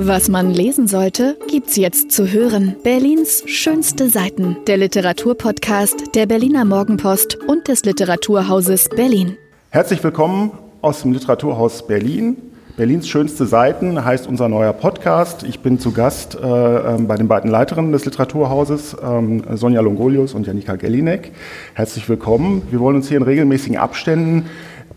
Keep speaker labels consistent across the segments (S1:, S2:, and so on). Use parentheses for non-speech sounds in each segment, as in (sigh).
S1: Was man lesen sollte, gibt's jetzt zu hören. Berlins schönste Seiten. Der Literaturpodcast der Berliner Morgenpost und des Literaturhauses Berlin.
S2: Herzlich willkommen aus dem Literaturhaus Berlin. Berlins schönste Seiten heißt unser neuer Podcast. Ich bin zu Gast äh, ähm, bei den beiden Leiterinnen des Literaturhauses, ähm, Sonja Longolius und Janika Gellinek. Herzlich willkommen. Wir wollen uns hier in regelmäßigen Abständen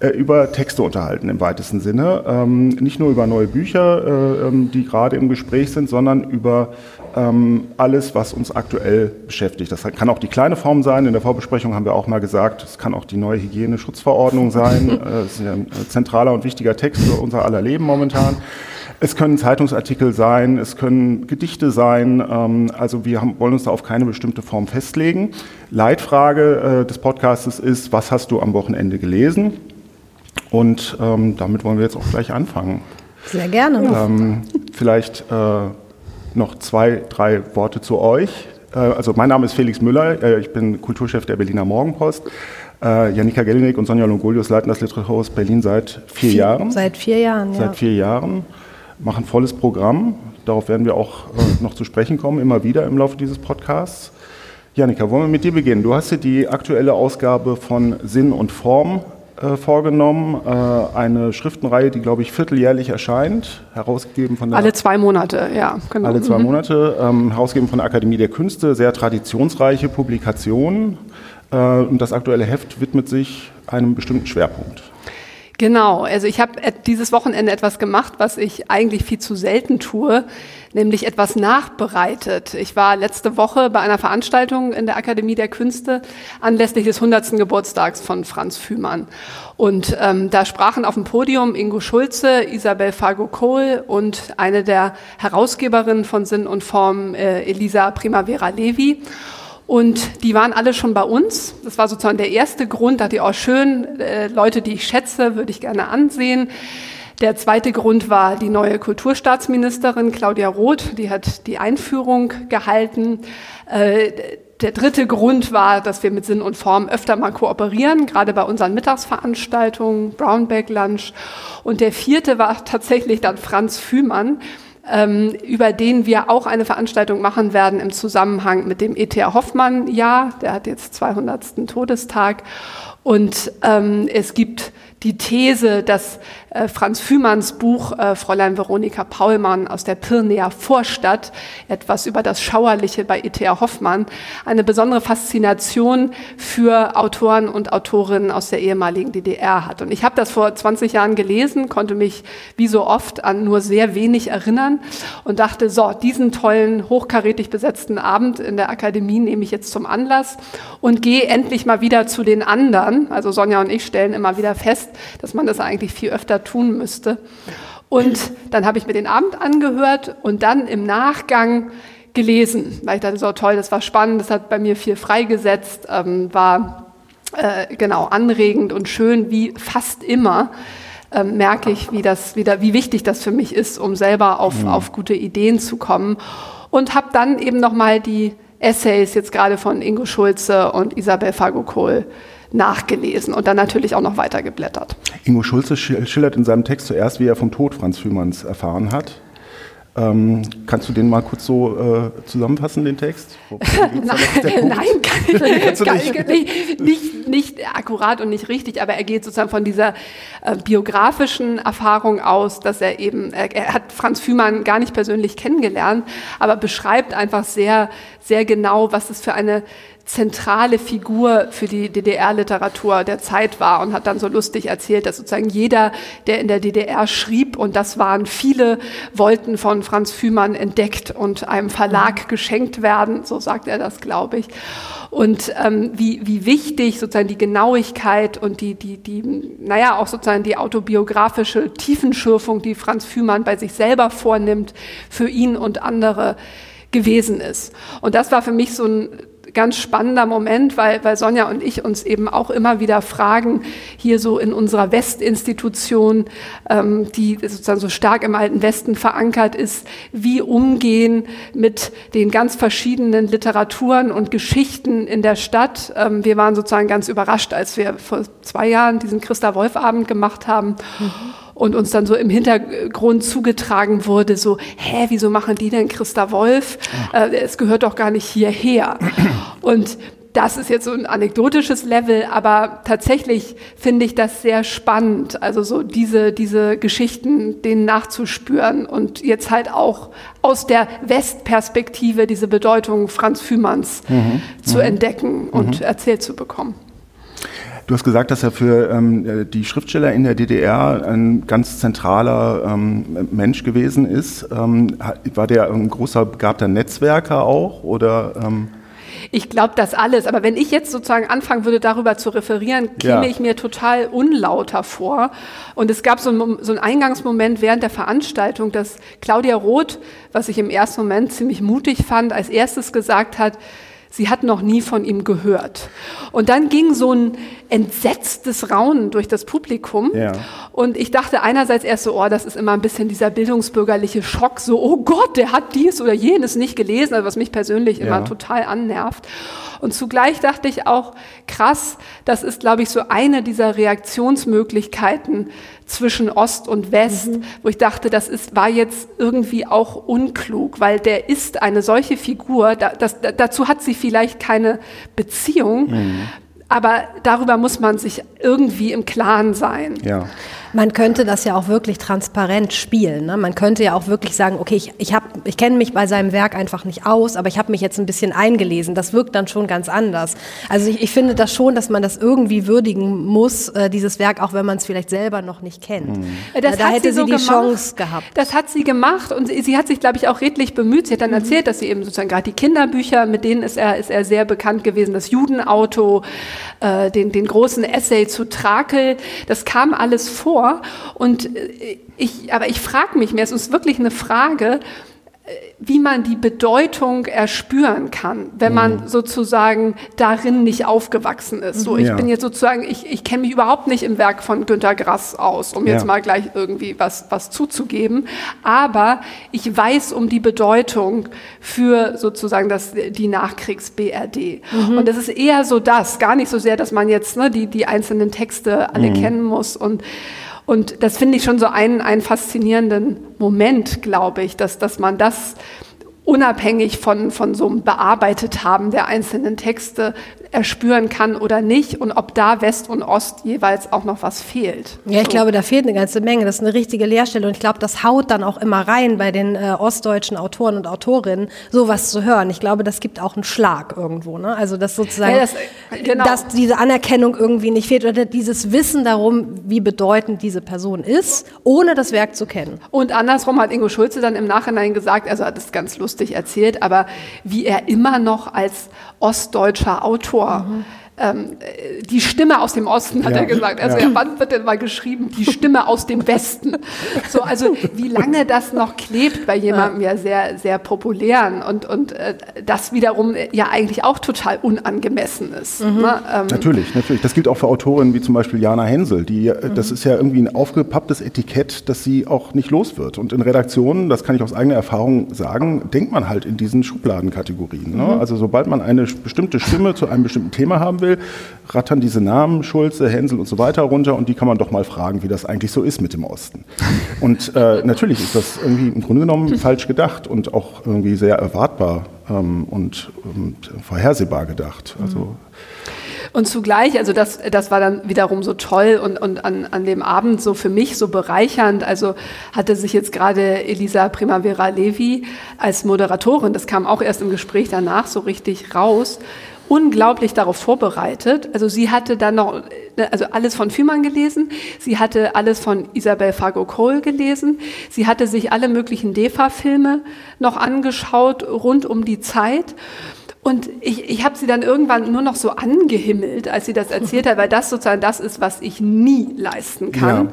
S2: äh, über Texte unterhalten im weitesten Sinne. Ähm, nicht nur über neue Bücher, äh, ähm, die gerade im Gespräch sind, sondern über ähm, alles, was uns aktuell beschäftigt. Das kann auch die kleine Form sein. In der Vorbesprechung haben wir auch mal gesagt, es kann auch die neue Hygieneschutzverordnung sein. (laughs) äh, das ist ein zentraler und wichtiger Text für unser aller Leben momentan. Es können Zeitungsartikel sein, es können Gedichte sein. Ähm, also wir haben, wollen uns da auf keine bestimmte Form festlegen. Leitfrage äh, des Podcasts ist, was hast du am Wochenende gelesen? Und ähm, damit wollen wir jetzt auch gleich anfangen.
S3: Sehr gerne.
S2: Ähm, vielleicht äh, noch zwei, drei Worte zu euch. Äh, also mein Name ist Felix Müller, äh, ich bin Kulturchef der Berliner Morgenpost. Äh, Janika Gellinek und Sonja Longolius leiten das Literaturhaus Berlin seit vier, Jahren.
S3: Seit vier Jahren,
S2: ja. Seit vier Jahren, machen volles Programm. Darauf werden wir auch äh, noch zu sprechen kommen, immer wieder im Laufe dieses Podcasts. Janika, wollen wir mit dir beginnen? Du hast hier die aktuelle Ausgabe von Sinn und Form äh, vorgenommen. Äh, eine Schriftenreihe, die, glaube ich, vierteljährlich erscheint, herausgegeben von der...
S4: Alle zwei Monate, ja.
S2: Genau. Alle zwei mhm. Monate, ähm, herausgegeben von der Akademie der Künste, sehr traditionsreiche Publikation. Äh, und das aktuelle Heft widmet sich einem bestimmten Schwerpunkt.
S4: Genau, also ich habe dieses Wochenende etwas gemacht, was ich eigentlich viel zu selten tue, nämlich etwas nachbereitet. Ich war letzte Woche bei einer Veranstaltung in der Akademie der Künste anlässlich des 100. Geburtstags von Franz Fühmann. Und ähm, da sprachen auf dem Podium Ingo Schulze, Isabel Fargo-Kohl und eine der Herausgeberinnen von Sinn und Form, äh, Elisa Primavera Levi. Und die waren alle schon bei uns. Das war sozusagen der erste Grund, dachte ich, oh schön, äh, Leute, die ich schätze, würde ich gerne ansehen. Der zweite Grund war die neue Kulturstaatsministerin Claudia Roth, die hat die Einführung gehalten. Äh, der dritte Grund war, dass wir mit Sinn und Form öfter mal kooperieren, gerade bei unseren Mittagsveranstaltungen, Brownback Lunch. Und der vierte war tatsächlich dann Franz Fühmann, über den wir auch eine Veranstaltung machen werden im Zusammenhang mit dem E.T.A. Hoffmann-Jahr. Der hat jetzt 200. Todestag. Und ähm, es gibt die These, dass äh, Franz Fühmanns Buch äh, Fräulein Veronika Paulmann aus der Pirneer Vorstadt, etwas über das Schauerliche bei E.T.A. Hoffmann, eine besondere Faszination für Autoren und Autorinnen aus der ehemaligen DDR hat. Und ich habe das vor 20 Jahren gelesen, konnte mich wie so oft an nur sehr wenig erinnern und dachte, so, diesen tollen, hochkarätig besetzten Abend in der Akademie nehme ich jetzt zum Anlass und gehe endlich mal wieder zu den anderen. Also Sonja und ich stellen immer wieder fest, dass man das eigentlich viel öfter tun müsste. Und dann habe ich mir den Abend angehört und dann im Nachgang gelesen, weil ich dachte, so toll, das war spannend, das hat bei mir viel freigesetzt, ähm, war äh, genau anregend und schön, wie fast immer. Ähm, merke ich, wie, das, wie, da, wie wichtig das für mich ist, um selber auf, mhm. auf gute Ideen zu kommen. Und habe dann eben nochmal die Essays jetzt gerade von Ingo Schulze und Isabel Fago-Kohl nachgelesen und dann natürlich auch noch weiter geblättert.
S2: Ingo Schulze schildert in seinem Text zuerst, wie er vom Tod Franz Fühmanns erfahren hat. Ähm, kannst du den mal kurz so äh, zusammenfassen, den Text? (laughs)
S4: nein, nein, (laughs) kann ich, kann ich nicht, nicht, nicht, akkurat und nicht richtig, aber er geht sozusagen von dieser äh, biografischen Erfahrung aus, dass er eben, er, er, hat Franz Fühmann gar nicht persönlich kennengelernt, aber beschreibt einfach sehr, sehr genau, was es für eine zentrale Figur für die DDR-Literatur der Zeit war und hat dann so lustig erzählt, dass sozusagen jeder, der in der DDR schrieb, und das waren viele, wollten von Franz Fühmann entdeckt und einem Verlag mhm. geschenkt werden, so sagt er das, glaube ich. Und ähm, wie, wie wichtig sozusagen die Genauigkeit und die, die, die, naja, auch sozusagen die autobiografische Tiefenschürfung, die Franz Fühmann bei sich selber vornimmt, für ihn und andere gewesen ist. Und das war für mich so ein ganz spannender Moment, weil, weil Sonja und ich uns eben auch immer wieder fragen, hier so in unserer Westinstitution, ähm, die sozusagen so stark im alten Westen verankert ist, wie umgehen mit den ganz verschiedenen Literaturen und Geschichten in der Stadt. Ähm, wir waren sozusagen ganz überrascht, als wir vor zwei Jahren diesen Christa Wolf Abend gemacht haben. Mhm und uns dann so im Hintergrund zugetragen wurde, so, hä, wieso machen die denn Christa Wolf? Äh, es gehört doch gar nicht hierher. (clears throat) Und das ist jetzt so ein anekdotisches Level, aber tatsächlich finde ich das sehr spannend, also so diese, diese Geschichten, denen nachzuspüren und jetzt halt auch aus der Westperspektive diese Bedeutung Franz Fühmanns mhm. zu mhm. entdecken und mhm. erzählt zu bekommen.
S2: Du hast gesagt, dass er für ähm, die Schriftsteller in der DDR ein ganz zentraler ähm, Mensch gewesen ist. Ähm, war der ein großer begabter Netzwerker auch oder?
S4: Ähm ich glaube das alles, aber wenn ich jetzt sozusagen anfangen würde, darüber zu referieren, käme ja. ich mir total unlauter vor. Und es gab so einen, so einen Eingangsmoment während der Veranstaltung, dass Claudia Roth, was ich im ersten Moment ziemlich mutig fand, als erstes gesagt hat, Sie hat noch nie von ihm gehört. Und dann ging so ein entsetztes Raunen durch das Publikum. Ja. Und ich dachte einerseits erst so, oh, das ist immer ein bisschen dieser bildungsbürgerliche Schock, so, oh Gott, der hat dies oder jenes nicht gelesen, also was mich persönlich ja. immer total annervt. Und zugleich dachte ich auch, krass, das ist, glaube ich, so eine dieser Reaktionsmöglichkeiten zwischen Ost und West, mhm. wo ich dachte, das ist, war jetzt irgendwie auch unklug, weil der ist eine solche Figur, da, das, dazu hat sie vielleicht keine Beziehung, mhm. aber darüber muss man sich irgendwie im Klaren sein.
S3: Ja. Man könnte das ja auch wirklich transparent spielen. Ne? Man könnte ja auch wirklich sagen, okay, ich, ich, ich kenne mich bei seinem Werk einfach nicht aus, aber ich habe mich jetzt ein bisschen eingelesen. Das wirkt dann schon ganz anders. Also ich, ich finde das schon, dass man das irgendwie würdigen muss, äh, dieses Werk, auch wenn man es vielleicht selber noch nicht kennt. Mhm.
S4: Das da hätte sie, so die gemacht. Chance gehabt. Das hat sie gemacht und sie, sie, hat sich, glaube ich, auch redlich bemüht. Sie hat dann mhm. erzählt, dass sie eben sozusagen gerade die Kinderbücher, mit denen ist er, ist er sehr bekannt gewesen, das Judenauto, äh, den, den großen Essay zu Trakel, das kam alles vor vor. Und äh, ich, aber ich frage mich mehr, es ist wirklich eine Frage, wie man die Bedeutung erspüren kann, wenn man mhm. sozusagen darin nicht aufgewachsen ist. So, ich ja. bin jetzt sozusagen, ich, ich kenne mich überhaupt nicht im Werk von Günter Grass aus, um ja. jetzt mal gleich irgendwie was, was zuzugeben. Aber ich weiß um die Bedeutung für sozusagen das, die Nachkriegs-BRD. Mhm. Und das ist eher so das, gar nicht so sehr, dass man jetzt ne, die, die einzelnen Texte alle mhm. kennen muss und und das finde ich schon so einen, einen faszinierenden Moment, glaube ich, dass, dass man das unabhängig von, von so einem bearbeitet haben der einzelnen Texte erspüren kann oder nicht und ob da West und Ost jeweils auch noch was fehlt.
S3: Ja, ich glaube, da fehlt eine ganze Menge. Das ist eine richtige Leerstelle und ich glaube, das haut dann auch immer rein bei den äh, ostdeutschen Autoren und Autorinnen, sowas zu hören. Ich glaube, das gibt auch einen Schlag irgendwo. Ne? Also, dass sozusagen, ja, das, genau. dass diese Anerkennung irgendwie nicht fehlt oder dieses Wissen darum, wie bedeutend diese Person ist, ohne das Werk zu kennen.
S4: Und andersrum hat Ingo Schulze dann im Nachhinein gesagt, also hat es ganz lustig erzählt, aber wie er immer noch als ostdeutscher Autor mhm ähm, die Stimme aus dem Osten, hat ja. er gesagt. Also ja. wann wird denn mal geschrieben, die Stimme aus dem Westen? So, also wie lange das noch klebt bei jemandem ja, sehr, sehr populären und, und äh, das wiederum ja eigentlich auch total unangemessen ist.
S2: Mhm. Ne? Ähm, natürlich, natürlich. Das gilt auch für Autorinnen wie zum Beispiel Jana Hensel. Die, äh, mhm. Das ist ja irgendwie ein aufgepapptes Etikett, das sie auch nicht los wird. Und in Redaktionen, das kann ich aus eigener Erfahrung sagen, denkt man halt in diesen Schubladenkategorien. Ne? Mhm. Also sobald man eine bestimmte Stimme zu einem bestimmten Thema haben will, will, rattern diese Namen, Schulze, Hänsel und so weiter runter und die kann man doch mal fragen, wie das eigentlich so ist mit dem Osten. Und äh, natürlich ist das irgendwie im Grunde genommen falsch gedacht und auch irgendwie sehr erwartbar ähm, und, und, vorhersehbar gedacht. Also
S4: und zugleich, also das, das war dann wiederum so toll und, und an, an dem Abend so für mich so bereichernd. Also hatte sich jetzt gerade Elisa Primavera Levi als Moderatorin, das kam auch erst im Gespräch danach so richtig raus, unglaublich darauf vorbereitet. Also sie hatte dann noch, also alles von Fühmann gelesen, sie hatte alles von Isabel Fargo Cole gelesen, sie hatte sich alle möglichen DEFA-Filme noch angeschaut rund um die Zeit. Und ich, ich habe sie dann irgendwann nur noch so angehimmelt, als sie das erzählt hat, weil das sozusagen das ist, was ich nie leisten kann.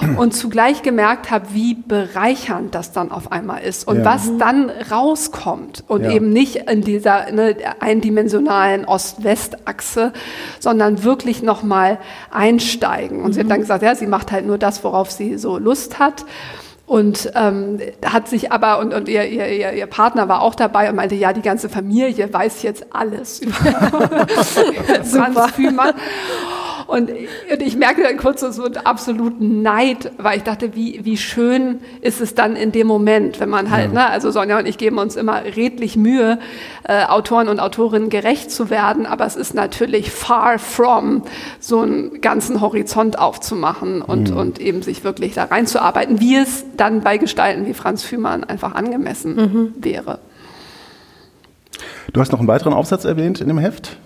S4: Ja. Und zugleich gemerkt habe, wie bereichernd das dann auf einmal ist und ja. was dann rauskommt und ja. eben nicht in dieser ne, eindimensionalen Ost-West-Achse, sondern wirklich nochmal einsteigen. Und mhm. sie hat dann mhm. gesagt, ja, sie macht halt nur das, worauf sie so Lust hat. Und ähm, hat sich aber, und, und ihr, ihr, ihr Partner war auch dabei und meinte, ja, die ganze Familie weiß jetzt alles (laughs) über Franz Fühmann. Und, und ich merkte dann kurz so einen absoluten Neid, weil ich dachte, wie, wie schön ist es dann in dem Moment, wenn man halt, ja. ne, also Sonja und ich geben uns immer redlich Mühe, äh, Autoren und Autorinnen gerecht zu werden, aber es ist natürlich far from so einen ganzen Horizont aufzumachen und, mhm. und eben sich wirklich da reinzuarbeiten, wie es dann bei Gestalten wie Franz Fühmann einfach angemessen mhm. wäre.
S2: Du hast noch einen weiteren Aufsatz erwähnt in dem Heft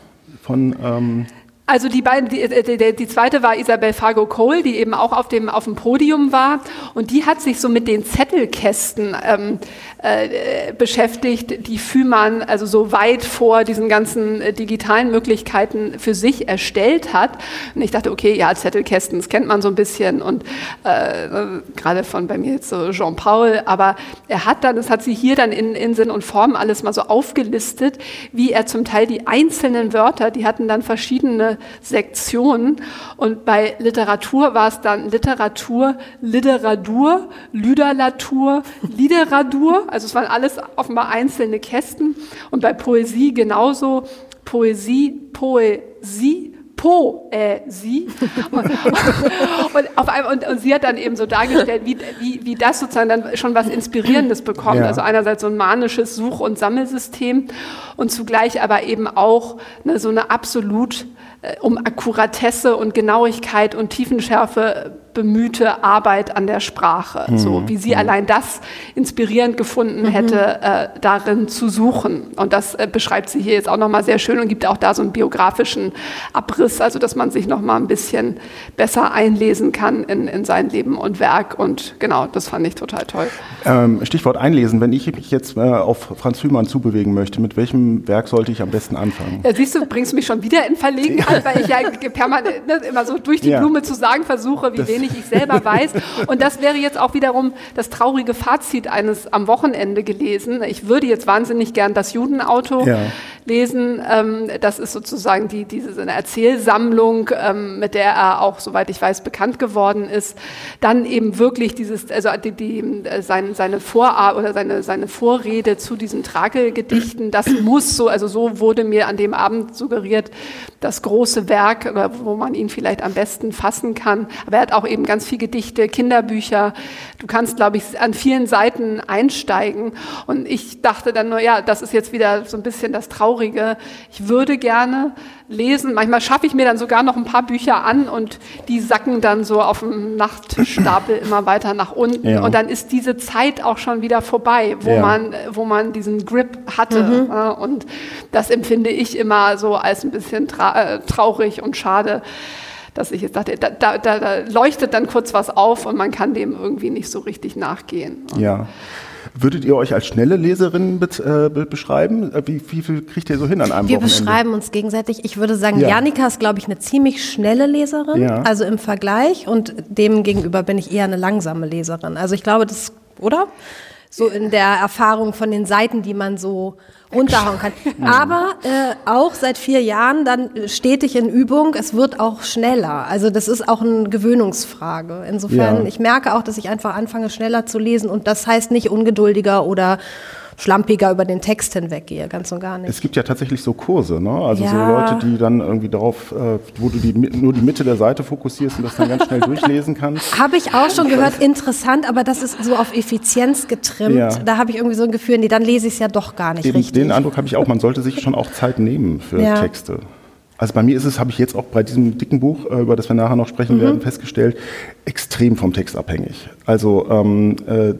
S2: von ähm
S4: also die beiden, die, äh, die, die, zweite war Isabel Fargo Cole, die eben auch auf dem, auf dem Podium war. Und die hat sich so mit den Zettelkästen ähm, äh, beschäftigt, die Fühmann also so weit vor diesen ganzen äh, digitalen Möglichkeiten für sich erstellt hat. Und ich dachte, okay, ja, Zettelkästen, das kennt man so ein bisschen. Und äh, gerade von bei mir jetzt so Jean-Paul. Aber er hat dann, das hat sie hier dann in, in Sinn und Form alles mal so aufgelistet, wie er zum Teil die einzelnen Wörter, die hatten dann verschiedene Sektionen. Und bei Literatur war es dann Literatur, Literatur, Lüderlatur, Lideradur. Also es waren alles offenbar einzelne Kästen. Und bei Poesie genauso. Poesie, Poesie, Poesie. (laughs) und, auf einmal, und, und, sie hat dann eben so dargestellt, wie, wie, wie das sozusagen dann schon was Inspirierendes bekommt. Ja. Also einerseits so ein manisches Such- und Sammelsystem und zugleich aber eben auch ne, so eine absolut äh, um Akkuratesse und Genauigkeit und Tiefenschärfe bemühte Arbeit an der Sprache. Mhm. So wie sie mhm. allein das inspirierend gefunden mhm. hätte, äh, darin zu suchen. Und das äh, beschreibt sie hier jetzt auch nochmal sehr schön und gibt auch da so einen biografischen Abriss, also dass man sich nochmal ein bisschen besser einlesen kann in, in sein Leben und Werk. Und genau, das fand ich total toll.
S2: Ähm, Stichwort einlesen. Wenn ich mich jetzt äh, auf Franz Hümann zubewegen möchte, mit welchem Werk sollte ich am besten anfangen?
S4: Ja, siehst du, bringst mich schon wieder in Verlegenheit, (laughs) weil ich ja permanent ne, immer so durch die ja. Blume zu sagen versuche, wie das wenig ich selber weiß. Und das wäre jetzt auch wiederum das traurige Fazit eines am Wochenende gelesen. Ich würde jetzt wahnsinnig gern das Judenauto ja. lesen. Ähm, das ist sozusagen die, diese eine Erzählsammlung, ähm, mit der er auch, soweit ich weiß, bekannt geworden ist. Dann eben wirklich dieses, also die, die, äh, sein, seine Vorart oder seine, seine Vorrede zu diesen Tragelgedichten, das muss so, also so wurde mir an dem Abend suggeriert, das große Werk, wo man ihn vielleicht am besten fassen kann. Aber er hat auch eben ganz viel Gedichte, Kinderbücher. Du kannst, glaube ich, an vielen Seiten einsteigen. Und ich dachte dann nur, ja, das ist jetzt wieder so ein bisschen das Traurige. Ich würde gerne lesen. Manchmal schaffe ich mir dann sogar noch ein paar Bücher an und die sacken dann so auf dem Nachtstapel immer weiter nach unten. Ja. Und dann ist diese Zeit auch schon wieder vorbei, wo, ja. man, wo man diesen Grip hatte. Mhm. Und das empfinde ich immer so als ein bisschen tra äh, traurig und schade dass ich jetzt dachte, da, da, da, leuchtet dann kurz was auf und man kann dem irgendwie nicht so richtig nachgehen.
S2: Ja. Würdet ihr euch als schnelle Leserin be äh, beschreiben? Äh, wie, wie, viel kriegt ihr so hin an einem
S3: Wir Wochenende? beschreiben uns gegenseitig. Ich würde sagen, ja. Janika ist, glaube ich, eine ziemlich schnelle Leserin, ja. also im Vergleich. Und dem gegenüber bin ich eher eine langsame Leserin. Also ich glaube, das, oder? So in der Erfahrung von den Seiten, die man so runterhauen kann. (laughs) Aber äh, auch seit vier Jahren dann stetig in Übung. Es wird auch schneller. Also das ist auch eine Gewöhnungsfrage. Insofern, ja. ich merke auch, dass ich einfach anfange, schneller zu lesen. Und das heißt nicht ungeduldiger oder schlampiger über den Text hinweggehe, ganz und gar nicht.
S2: Es gibt ja tatsächlich so Kurse, ne? Also ja. so Leute, die dann irgendwie darauf, äh, wo du die, nur die Mitte der Seite fokussierst und das dann ganz schnell (laughs) durchlesen kannst.
S3: Habe ich auch schon gehört, (laughs) interessant, aber das ist so auf Effizienz getrimmt. Ja. Da habe ich irgendwie so ein Gefühl, nee, dann lese ich es ja doch gar nicht Eben, richtig.
S2: Den Eindruck habe ich auch, man sollte sich schon auch Zeit nehmen für ja. Texte. Also bei mir ist es, habe ich jetzt auch bei diesem dicken Buch, äh, über das wir nachher noch sprechen mhm. werden, festgestellt, extrem vom Text abhängig. Also ähm, äh, äh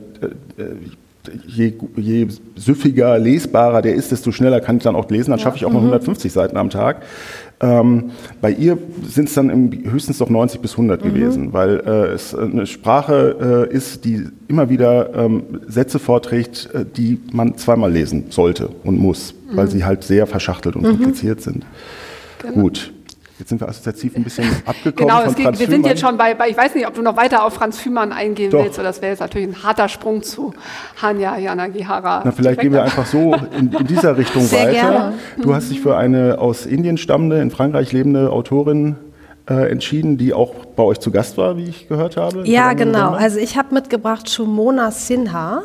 S2: je, je süffiger, lesbarer der ist, desto schneller kann ich dann auch lesen. Dann schaffe ich auch noch 150 mhm. Seiten am Tag. Ähm, bei ihr sind es dann im, höchstens noch 90 bis 100 mhm. gewesen, weil äh, es eine Sprache äh, ist, die immer wieder ähm, Sätze vorträgt, äh, die man zweimal lesen sollte und muss, mhm. weil sie halt sehr verschachtelt und mhm. kompliziert sind. Genau. Gut. Jetzt sind wir assoziativ ein bisschen (laughs) abgekommen.
S4: Genau, geht, wir sind jetzt schon bei, bei, ich weiß nicht, ob du noch weiter auf Franz Fühmann eingehen Doch. willst, oder das wäre jetzt natürlich ein harter Sprung zu Hanya Yanagihara.
S2: Na, vielleicht gehen wir einfach so in, in dieser Richtung Sehr weiter. Gerne. Du hast dich für eine aus Indien stammende, in Frankreich lebende Autorin äh, entschieden, die auch bei euch zu Gast war, wie ich gehört habe.
S3: Ja, genau. Also ich habe mitgebracht Shumona Sinha.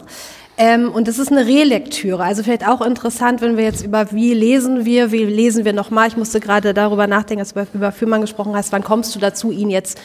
S3: Ähm, und es ist eine Relektüre. Also vielleicht auch interessant, wenn wir jetzt über wie lesen wir, wie lesen wir nochmal. Ich musste gerade darüber nachdenken, als du über Fürmann gesprochen hast, wann kommst du dazu, ihn jetzt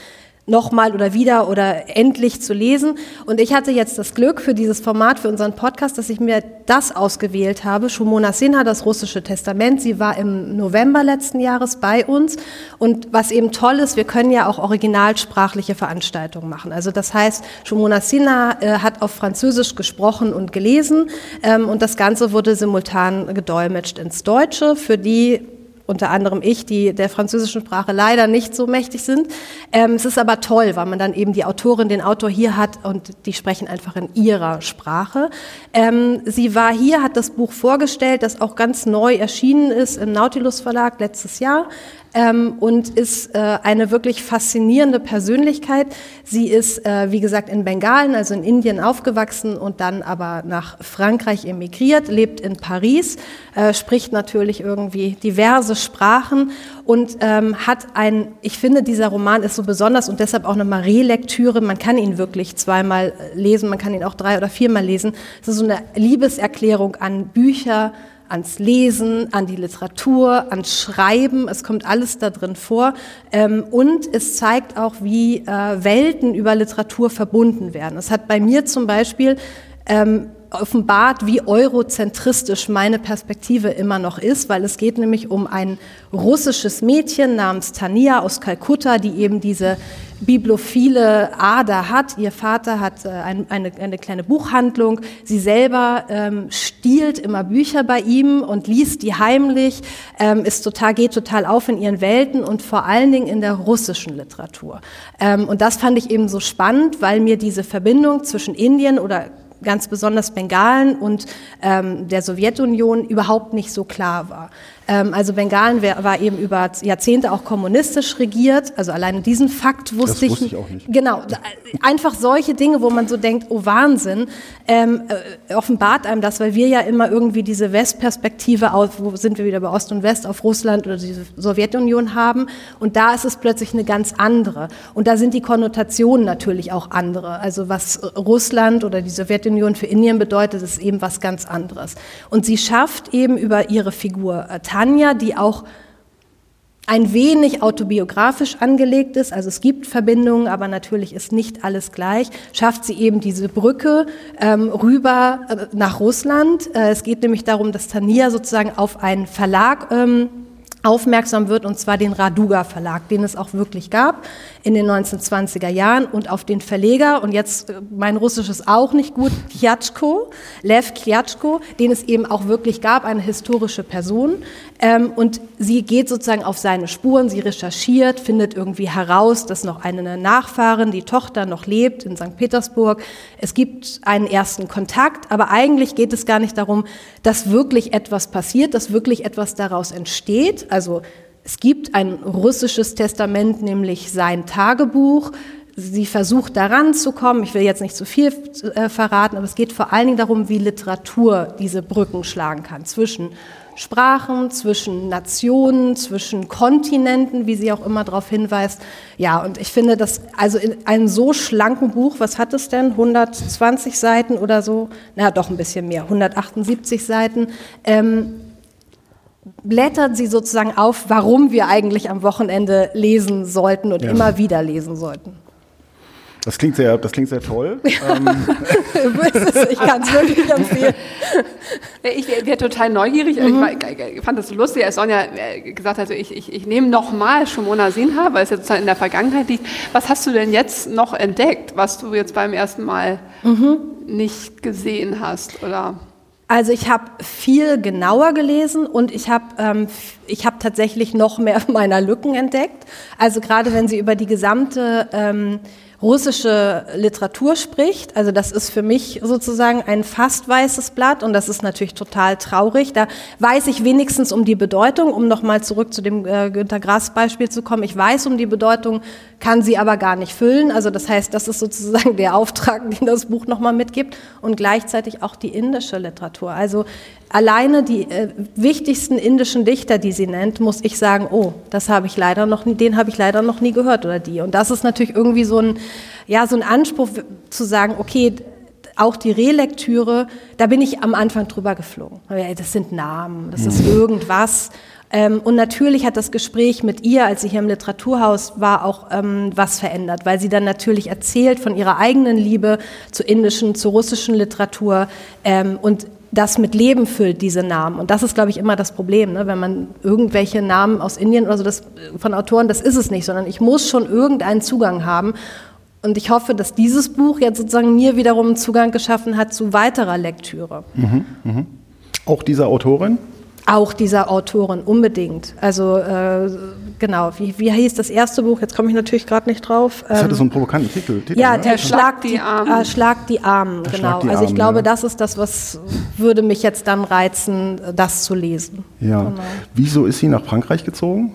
S3: nochmal oder wieder oder endlich zu lesen. Und ich hatte jetzt das Glück für dieses Format, für unseren Podcast, dass ich mir das ausgewählt habe. Shumona Sinha, das russische Testament. Sie war im November letzten Jahres bei uns. Und was eben toll ist, wir können ja auch originalsprachliche Veranstaltungen machen. Also das heißt, Shumona Sinha äh, hat auf Französisch gesprochen und gelesen. Ähm, und das Ganze wurde simultan gedolmetscht ins Deutsche. Für die unter anderem ich, die der französischen Sprache leider nicht so mächtig sind. Ähm, es ist aber toll, weil man dann eben die Autorin, den Autor hier hat und die sprechen einfach in ihrer Sprache. Ähm, sie war hier, hat das Buch vorgestellt, das auch ganz neu erschienen ist im Nautilus Verlag letztes Jahr ähm, und ist äh, eine wirklich faszinierende Persönlichkeit. Sie ist, äh, wie gesagt, in Bengalen, also in Indien aufgewachsen und dann aber nach Frankreich emigriert, lebt in Paris, äh, spricht natürlich irgendwie diverse Sprachen und ähm, hat ein, ich finde, dieser Roman ist so besonders und deshalb auch eine Marie-Lektüre. Man kann ihn wirklich zweimal lesen, man kann ihn auch drei oder viermal lesen. Es ist so eine Liebeserklärung an Bücher, ans Lesen, an die Literatur, ans Schreiben. Es kommt alles da drin vor. Ähm, und es zeigt auch, wie äh, Welten über Literatur verbunden werden. Es hat bei mir zum Beispiel ähm, offenbart, wie eurozentristisch meine Perspektive immer noch ist, weil es geht nämlich um ein russisches Mädchen namens Tania aus Kalkutta, die eben diese biblophile Ader hat. Ihr Vater hat äh, ein, eine, eine, kleine Buchhandlung. Sie selber ähm, stiehlt immer Bücher bei ihm und liest die heimlich, ähm, ist total, geht total auf in ihren Welten und vor allen Dingen in der russischen Literatur. Ähm, und das fand ich eben so spannend, weil mir diese Verbindung zwischen Indien oder ganz besonders Bengalen und ähm, der Sowjetunion überhaupt nicht so klar war. Ähm, also Bengalen war eben über Jahrzehnte auch kommunistisch regiert. Also alleine diesen Fakt wusste,
S2: das wusste
S3: ich,
S2: ich auch nicht.
S3: Genau, einfach solche Dinge, wo man so denkt, oh Wahnsinn, ähm, äh, offenbart einem das, weil wir ja immer irgendwie diese Westperspektive auf, wo sind wir wieder bei Ost und West, auf Russland oder die Sowjetunion haben. Und da ist es plötzlich eine ganz andere. Und da sind die Konnotationen natürlich auch andere. Also was Russland oder die Sowjetunion für Indien bedeutet, ist eben was ganz anderes. Und sie schafft eben über ihre Figur äh, Tanja, die auch ein wenig autobiografisch angelegt ist, also es gibt Verbindungen, aber natürlich ist nicht alles gleich, schafft sie eben diese Brücke ähm, rüber äh, nach Russland. Äh, es geht nämlich darum, dass Tanja sozusagen auf einen Verlag ähm, aufmerksam wird, und zwar den Raduga Verlag, den es auch wirklich gab in den 1920er Jahren und auf den Verleger, und jetzt äh, mein Russisch ist auch nicht gut, Kjatschko, Lev Kjatschko, den es eben auch wirklich gab, eine historische Person. Ähm, und sie geht sozusagen auf seine Spuren, sie recherchiert, findet irgendwie heraus, dass noch eine Nachfahrin, die Tochter, noch lebt in St. Petersburg. Es gibt einen ersten Kontakt, aber eigentlich geht es gar nicht darum, dass wirklich etwas passiert, dass wirklich etwas daraus entsteht. Also es gibt ein russisches Testament, nämlich sein Tagebuch. Sie versucht daran zu kommen. Ich will jetzt nicht zu viel äh, verraten, aber es geht vor allen Dingen darum, wie Literatur diese Brücken schlagen kann zwischen Sprachen, zwischen Nationen, zwischen Kontinenten, wie sie auch immer darauf hinweist. Ja, und ich finde das, also in einem so schlanken Buch, was hat es denn? 120 Seiten oder so? Na, doch ein bisschen mehr, 178 Seiten. Ähm, blättert sie sozusagen auf, warum wir eigentlich am Wochenende lesen sollten und ja. immer wieder lesen sollten.
S2: Das klingt sehr, das klingt sehr toll. (laughs) Ähm. (laughs)
S3: ich kann es wirklich empfehlen.
S4: Ich wäre total neugierig. Mhm. Ich, fand das so lustig, als Sonja äh, gesagt hat, also ich, ich, ich nehme nochmal Shomona Sinha, weil es jetzt in der Vergangenheit liegt. Was hast du denn jetzt noch entdeckt, was du jetzt beim ersten Mal mhm. nicht gesehen hast? Oder?
S3: Also ich habe viel genauer gelesen und ich habe ähm, ich habe tatsächlich noch mehr (laughs) meiner Lücken entdeckt. Also gerade wenn sie über die gesamte ähm, russische Literatur spricht. Also das ist für mich sozusagen ein fast weißes Blatt und das ist natürlich total traurig. Da weiß ich wenigstens um die Bedeutung, um nochmal zurück zu dem äh, Günter Grass Beispiel zu kommen. Ich weiß um die Bedeutung, kann sie aber gar nicht füllen. Also das heißt, das ist sozusagen der Auftrag, (laughs) den das Buch nochmal mitgibt und gleichzeitig auch die indische Literatur. Also alleine die äh, wichtigsten indischen Dichter, die sie nennt, muss ich sagen, oh, das habe ich leider noch nie, den habe ich leider noch nie gehört oder die. Und das ist natürlich irgendwie so ein, ja, so ein Anspruch zu sagen, okay, auch die Relektüre, da bin ich am Anfang drüber geflogen. Das sind Namen, das ist irgendwas. Ähm, und natürlich hat das Gespräch mit ihr, als sie hier im Literaturhaus war, auch ähm, was verändert, weil sie dann natürlich erzählt von ihrer eigenen Liebe zur indischen, zur russischen Literatur ähm, und das mit Leben füllt, diese Namen. Und das ist, glaube ich, immer das Problem, ne? wenn man irgendwelche Namen aus Indien oder so das, von Autoren, das ist es nicht, sondern ich muss schon irgendeinen Zugang haben. Und ich hoffe, dass dieses Buch jetzt sozusagen mir wiederum Zugang geschaffen hat zu weiterer Lektüre. Mhm,
S2: mh. Auch dieser Autorin?
S3: Auch dieser Autorin, unbedingt. Also äh, genau, wie, wie hieß das erste Buch? Jetzt komme ich natürlich gerade nicht drauf.
S2: Das hatte so einen provokanten Titel. Titel
S3: ja, der Schlag die Armen. Äh, Schlag die Armen, genau. Die also ich Arme, glaube, ja. das ist das, was würde mich jetzt dann reizen, das zu lesen.
S2: Ja. Genau. Wieso ist sie nach Frankreich gezogen?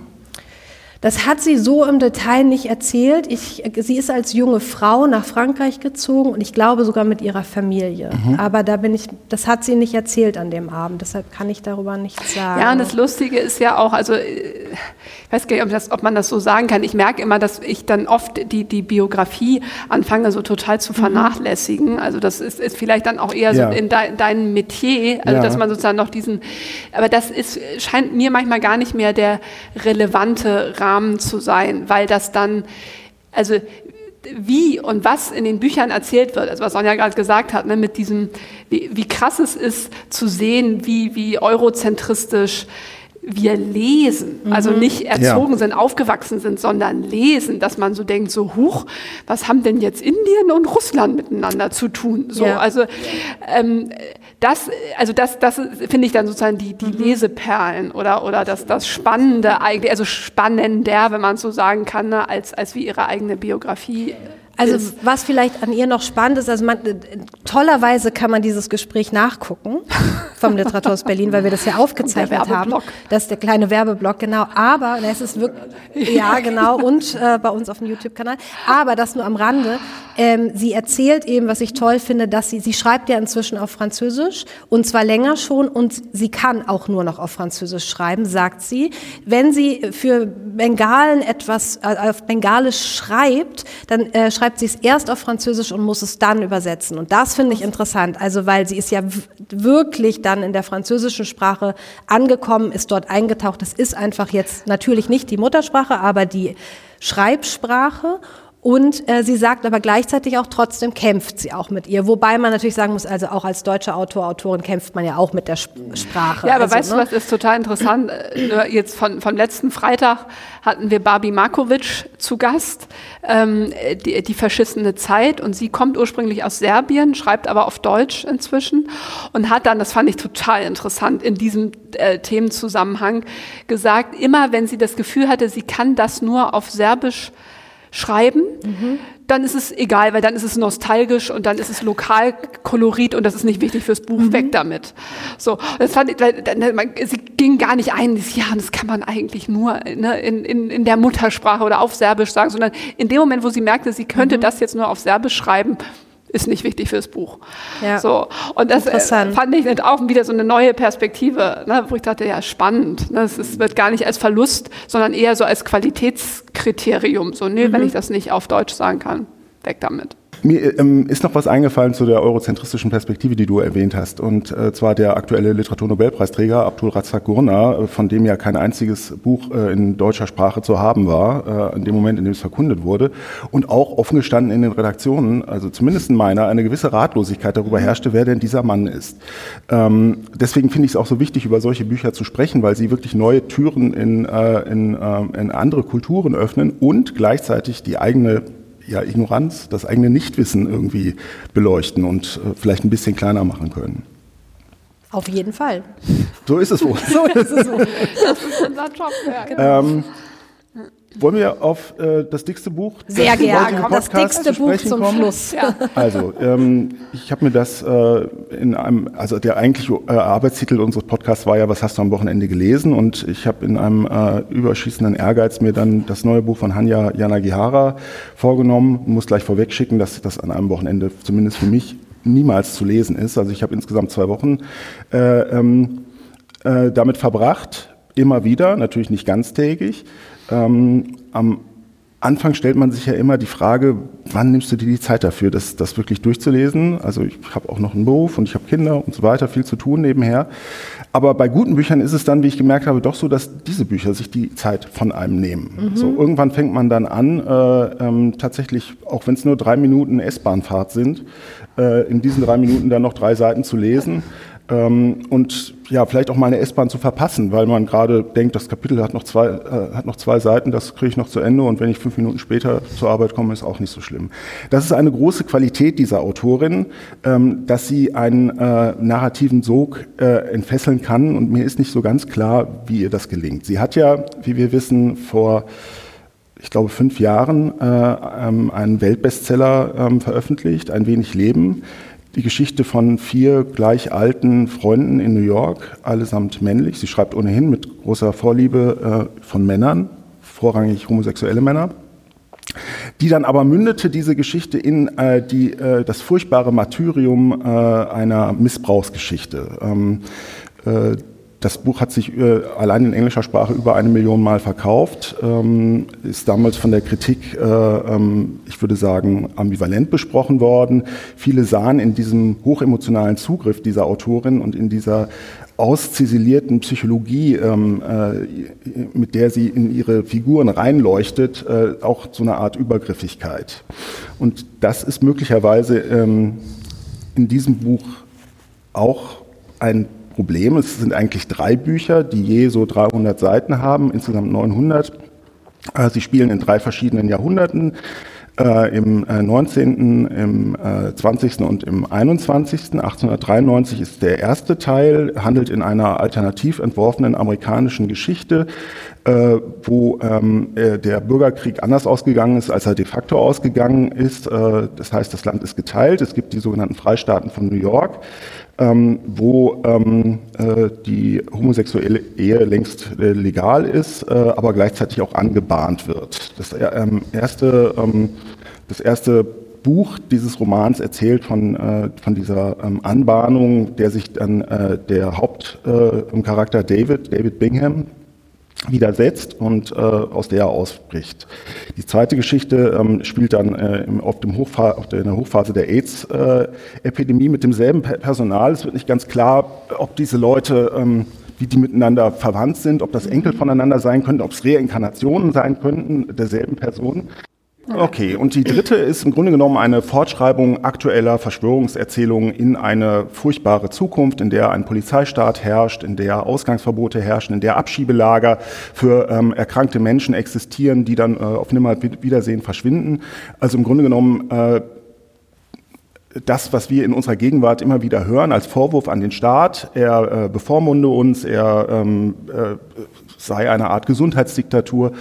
S3: Das hat sie so im Detail nicht erzählt. Ich, sie ist als junge Frau nach Frankreich gezogen und ich glaube sogar mit ihrer Familie. Mhm. Aber da bin ich, das hat sie nicht erzählt an dem Abend. Deshalb kann ich darüber nichts sagen.
S4: Ja, und das Lustige ist ja auch, also ich weiß gar nicht, ob, das, ob man das so sagen kann. Ich merke immer, dass ich dann oft die, die Biografie anfange, so total zu mhm. vernachlässigen. Also das ist, ist vielleicht dann auch eher ja. so in de, deinem Metier, also ja. dass man sozusagen noch diesen, aber das ist, scheint mir manchmal gar nicht mehr der relevante Rahmen Rahmen zu sein, weil das dann, also wie und was in den Büchern erzählt wird, also was Sonja gerade gesagt hat, ne, mit diesem, wie, wie krass es ist zu sehen, wie, wie eurozentristisch wir lesen, also mhm. nicht erzogen ja. sind, aufgewachsen sind, sondern lesen, dass man so denkt, so huch, was haben denn jetzt Indien und Russland miteinander zu tun? So, ja. also ähm, das, also das, das finde ich dann sozusagen die, die mhm. Leseperlen oder, oder das, das Spannende eigentlich, also spannender, wenn man so sagen kann, ne, als, als wie ihre eigene Biografie.
S3: Also ist. was vielleicht an ihr noch spannend ist, also man, tollerweise kann man dieses Gespräch nachgucken vom Literaturhaus Berlin, weil wir das ja aufgezeichnet haben. Das ist der kleine Werbeblock, genau. Aber es ist wirklich, (laughs) ja genau, und äh, bei uns auf dem YouTube-Kanal. Aber das nur am Rande. Ähm, sie erzählt eben, was ich toll finde, dass sie, sie schreibt ja inzwischen auf Französisch und zwar länger schon und sie kann auch nur noch auf Französisch schreiben, sagt sie. Wenn sie für Bengalen etwas äh, auf Bengalisch schreibt, dann äh, schreibt sie es erst auf Französisch und muss es dann übersetzen. Und das finde ich interessant, also weil sie ist ja wirklich dann in der französischen Sprache angekommen, ist dort eingetaucht. Das ist einfach jetzt natürlich nicht die Muttersprache, aber die Schreibsprache. Und äh, sie sagt aber gleichzeitig auch, trotzdem kämpft sie auch mit ihr. Wobei man natürlich sagen muss, also auch als deutscher Autor, Autorin kämpft man ja auch mit der Sp Sprache.
S4: Ja, aber also, weißt ne? du, was ist total interessant? Äh, jetzt von, vom letzten Freitag hatten wir Barbie Markovic zu Gast, ähm, die, die verschissene Zeit. Und sie kommt ursprünglich aus Serbien, schreibt aber auf Deutsch inzwischen und hat dann, das fand ich total interessant, in diesem äh, Themenzusammenhang gesagt, immer wenn sie das Gefühl hatte, sie kann das nur auf Serbisch schreiben, mhm. dann ist es egal, weil dann ist es nostalgisch und dann ist es Lokalkolorit und das ist nicht wichtig fürs Buch, mhm. weg damit. So, das fand ich, man, sie ging gar nicht ein, ja, das kann man eigentlich nur ne, in, in, in der Muttersprache oder auf Serbisch sagen, sondern in dem Moment, wo sie merkte, sie könnte mhm. das jetzt nur auf Serbisch schreiben, ist nicht wichtig fürs Buch. Ja. So. Und das äh, fand ich auch wieder so eine neue Perspektive, ne, wo ich dachte, ja, spannend. Ne, es ist, wird gar nicht als Verlust, sondern eher so als Qualitätskriterium. So, nee, mhm. wenn ich das nicht auf Deutsch sagen kann, weg damit.
S2: Mir ähm, ist noch was eingefallen zu der eurozentristischen Perspektive, die du erwähnt hast. Und äh, zwar der aktuelle Literaturnobelpreisträger Abdul Razak Gurna, äh, von dem ja kein einziges Buch äh, in deutscher Sprache zu haben war, äh, in dem Moment, in dem es verkundet wurde. Und auch offen gestanden in den Redaktionen, also zumindest in meiner, eine gewisse Ratlosigkeit darüber herrschte, wer denn dieser Mann ist. Ähm, deswegen finde ich es auch so wichtig, über solche Bücher zu sprechen, weil sie wirklich neue Türen in, äh, in, äh, in andere Kulturen öffnen und gleichzeitig die eigene ja, Ignoranz, das eigene Nichtwissen irgendwie beleuchten und äh, vielleicht ein bisschen kleiner machen können.
S3: Auf jeden Fall.
S2: So ist es wohl. (laughs) so ist es wohl. (laughs) Das ist unser Job. Ja, genau. ähm, wollen wir auf äh, das dickste Buch?
S3: Sehr gerne. Das dickste Buch zum kommen? Schluss. Ja.
S2: Also, ähm, ich habe mir das äh, in einem, also der eigentliche äh, Arbeitstitel unseres Podcasts war ja, was hast du am Wochenende gelesen? Und ich habe in einem äh, überschießenden Ehrgeiz mir dann das neue Buch von Hanya Yanagihara vorgenommen. Ich muss gleich vorwegschicken, dass das an einem Wochenende zumindest für mich niemals zu lesen ist. Also ich habe insgesamt zwei Wochen äh, ähm, äh, damit verbracht, immer wieder, natürlich nicht ganztägig. Ähm, am Anfang stellt man sich ja immer die Frage, wann nimmst du dir die Zeit dafür, das, das wirklich durchzulesen? Also ich habe auch noch einen Beruf und ich habe Kinder und so weiter, viel zu tun nebenher. Aber bei guten Büchern ist es dann, wie ich gemerkt habe, doch so, dass diese Bücher sich die Zeit von einem nehmen. Mhm. So irgendwann fängt man dann an, äh, ähm, tatsächlich, auch wenn es nur drei Minuten S-Bahnfahrt sind, äh, in diesen drei Minuten dann noch drei Seiten zu lesen. Ähm, und ja, vielleicht auch mal eine S-Bahn zu verpassen, weil man gerade denkt, das Kapitel hat noch zwei, äh, hat noch zwei Seiten, das kriege ich noch zu Ende und wenn ich fünf Minuten später zur Arbeit komme, ist auch nicht so schlimm. Das ist eine große Qualität dieser Autorin, ähm, dass sie einen äh, narrativen Sog äh, entfesseln kann und mir ist nicht so ganz klar, wie ihr das gelingt. Sie hat ja, wie wir wissen, vor ich glaube, fünf Jahren äh, ähm, einen Weltbestseller ähm, veröffentlicht, Ein wenig Leben die Geschichte von vier gleich alten Freunden in New York, allesamt männlich. Sie schreibt ohnehin mit großer Vorliebe äh, von Männern, vorrangig homosexuelle Männer. Die dann aber mündete diese Geschichte in äh, die, äh, das furchtbare Martyrium äh, einer Missbrauchsgeschichte. Ähm, äh, das Buch hat sich äh, allein in englischer Sprache über eine Million Mal verkauft, ähm, ist damals von der Kritik, äh, ähm, ich würde sagen, ambivalent besprochen worden. Viele sahen in diesem hochemotionalen Zugriff dieser Autorin und in dieser ausziselierten Psychologie, ähm, äh, mit der sie in ihre Figuren reinleuchtet, äh, auch so eine Art Übergriffigkeit. Und das ist möglicherweise ähm, in diesem Buch auch ein Problem. Es sind eigentlich drei Bücher, die je so 300 Seiten haben, insgesamt 900. Äh, sie spielen in drei verschiedenen Jahrhunderten. Äh, im 19., äh, im 20. und im 21. 1893 ist der erste Teil, handelt in einer alternativ entworfenen amerikanischen Geschichte, wo ähm, der Bürgerkrieg anders ausgegangen ist, als er de facto ausgegangen ist. Das heißt, das Land ist geteilt. Es gibt die sogenannten Freistaaten von New York ähm, wo ähm, äh, die homosexuelle Ehe längst äh, legal ist, äh, aber gleichzeitig auch angebahnt wird. Das äh, ähm, erste, ähm, das erste Buch dieses Romans erzählt von, äh, von dieser ähm, Anbahnung, der sich dann äh, der Hauptcharakter David, David Bingham, widersetzt und äh, aus der er ausbricht. Die zweite Geschichte ähm, spielt dann äh, im, auf, dem Hochfa auf der, in der Hochphase der AIDS-Epidemie äh, mit demselben Personal. Es wird nicht ganz klar, ob diese Leute, ähm, wie die miteinander verwandt sind, ob das Enkel voneinander sein könnten, ob es Reinkarnationen sein könnten derselben Person. Okay, und die dritte ist im Grunde genommen eine Fortschreibung aktueller Verschwörungserzählungen in eine furchtbare Zukunft, in der ein Polizeistaat herrscht, in der Ausgangsverbote herrschen, in der Abschiebelager für ähm, erkrankte Menschen existieren, die dann äh, auf Nimmerwiedersehen verschwinden. Also im Grunde genommen äh, das, was wir in unserer Gegenwart immer wieder hören als Vorwurf an den Staat, er äh, bevormunde uns, er ähm, äh, sei eine Art Gesundheitsdiktatur,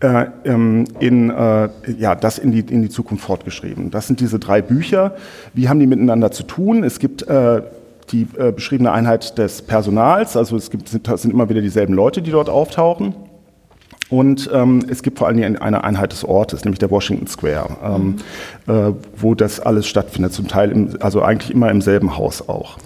S2: äh, ähm, in, äh, ja, das in die, in die Zukunft fortgeschrieben. Das sind diese drei Bücher. Wie haben die miteinander zu tun? Es gibt äh, die äh, beschriebene Einheit des Personals, also es gibt, sind, sind immer wieder dieselben Leute, die dort auftauchen. Und ähm, es gibt vor allen Dingen eine Einheit des Ortes, nämlich der Washington Square, ähm, mhm. äh, wo das alles stattfindet, zum Teil, im, also eigentlich immer im selben Haus auch.